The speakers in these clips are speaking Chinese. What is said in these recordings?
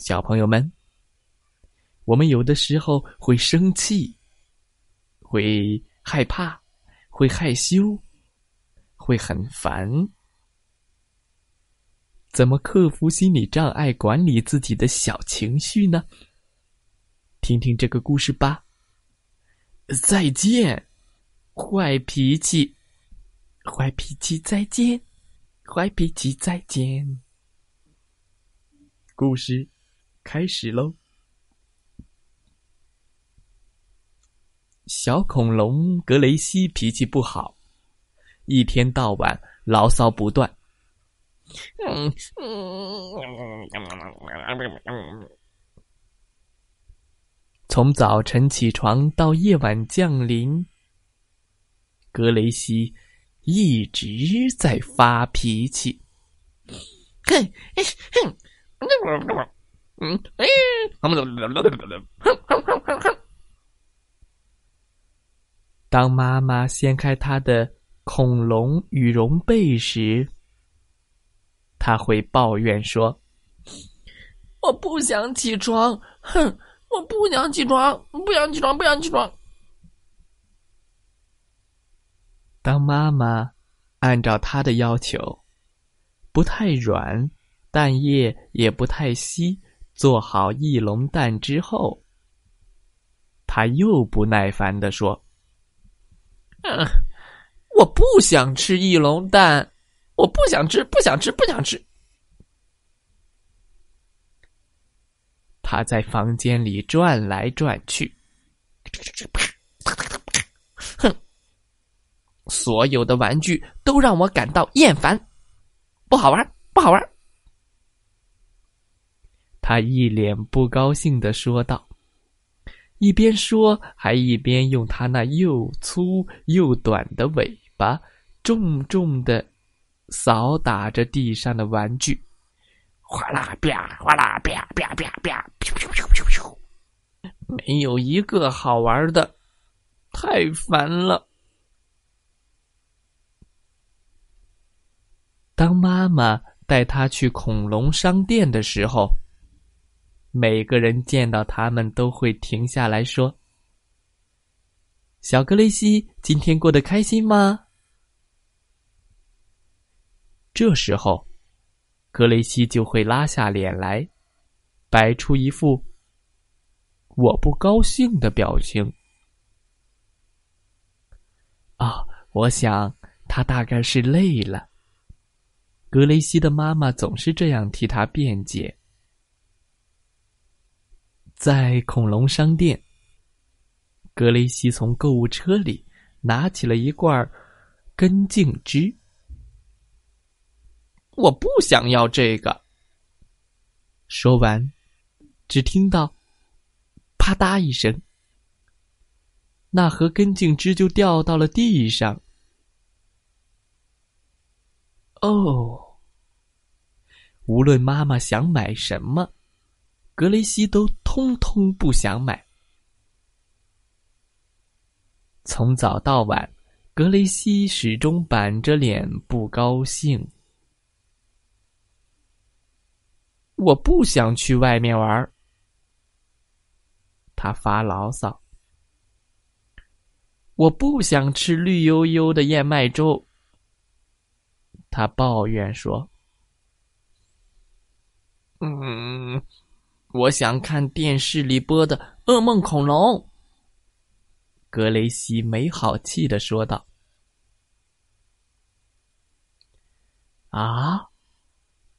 小朋友们，我们有的时候会生气，会害怕，会害羞，会很烦。怎么克服心理障碍，管理自己的小情绪呢？听听这个故事吧。再见，坏脾气，坏脾气，再见，坏脾气，再见。故事。开始喽！小恐龙格雷西脾气不好，一天到晚牢骚不断。从早晨起床到夜晚降临，格雷西一直在发脾气。哼，哼。嗯，哎，哼哼哼哼哼。当妈妈掀开她的恐龙羽绒被时，她会抱怨说：“我不想起床，哼，我不想起床，不想起床，不想起床。”当妈妈按照她的要求，不太软，蛋液也不太稀。做好翼龙蛋之后，他又不耐烦的说：“嗯，我不想吃翼龙蛋，我不想吃，不想吃，不想吃。”他在房间里转来转去，哼！所有的玩具都让我感到厌烦，不好玩，不好玩。他一脸不高兴的说道，一边说，还一边用他那又粗又短的尾巴重重的扫打着地上的玩具，哗啦吧，哗啦啪啪啪啪，没有一个好玩的，太烦了。当妈妈带他去恐龙商店的时候。每个人见到他们都会停下来说：“小格雷西，今天过得开心吗？”这时候，格雷西就会拉下脸来，摆出一副“我不高兴”的表情。啊，我想他大概是累了。格雷西的妈妈总是这样替他辩解。在恐龙商店，格雷西从购物车里拿起了一罐根茎汁。我不想要这个。说完，只听到“啪嗒”一声，那盒根茎汁就掉到了地上。哦，无论妈妈想买什么。格雷西都通通不想买。从早到晚，格雷西始终板着脸不高兴。我不想去外面玩。他发牢骚。我不想吃绿油油的燕麦粥。他抱怨说：“嗯。”我想看电视里播的《噩梦恐龙》。格雷西没好气的说道：“啊，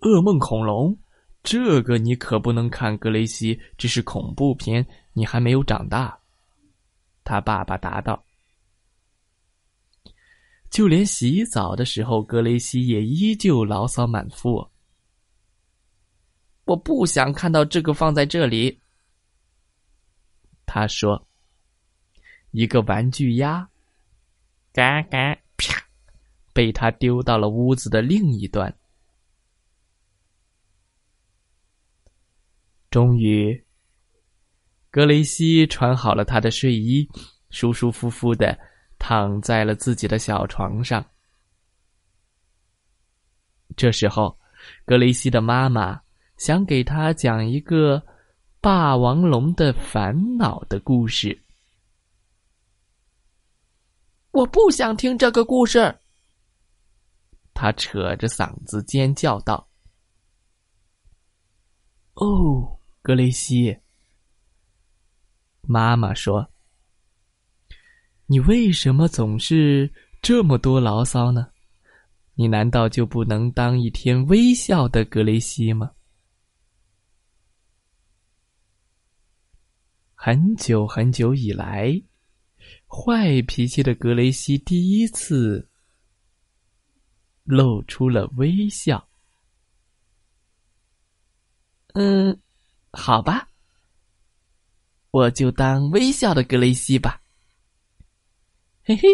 噩梦恐龙，这个你可不能看。格雷西，这是恐怖片，你还没有长大。”他爸爸答道。就连洗澡的时候，格雷西也依旧牢骚满腹。我不想看到这个放在这里。他说：“一个玩具鸭，嘎嘎啪，被他丢到了屋子的另一端。”终于，格雷西穿好了他的睡衣，舒舒服服的躺在了自己的小床上。这时候，格雷西的妈妈想给他讲一个霸王龙的烦恼的故事。我不想听这个故事，他扯着嗓子尖叫道：“哦，格雷西！”妈妈说：“你为什么总是这么多牢骚呢？”你难道就不能当一天微笑的格雷西吗？很久很久以来，坏脾气的格雷西第一次露出了微笑。嗯，好吧，我就当微笑的格雷西吧。嘿嘿，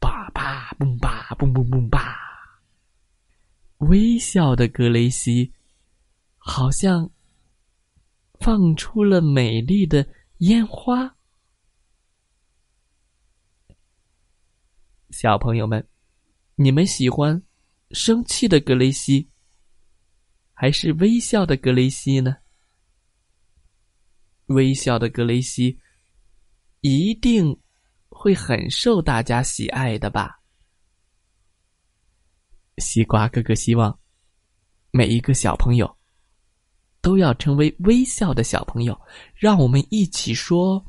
叭叭蹦吧蹦蹦蹦吧！微笑的格雷西，好像放出了美丽的烟花。小朋友们，你们喜欢生气的格雷西，还是微笑的格雷西呢？微笑的格雷西一定会很受大家喜爱的吧？西瓜哥哥希望每一个小朋友都要成为微笑的小朋友。让我们一起说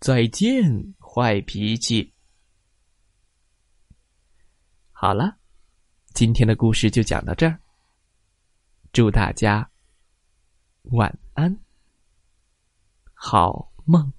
再见，坏脾气。好了，今天的故事就讲到这儿。祝大家晚安，好梦。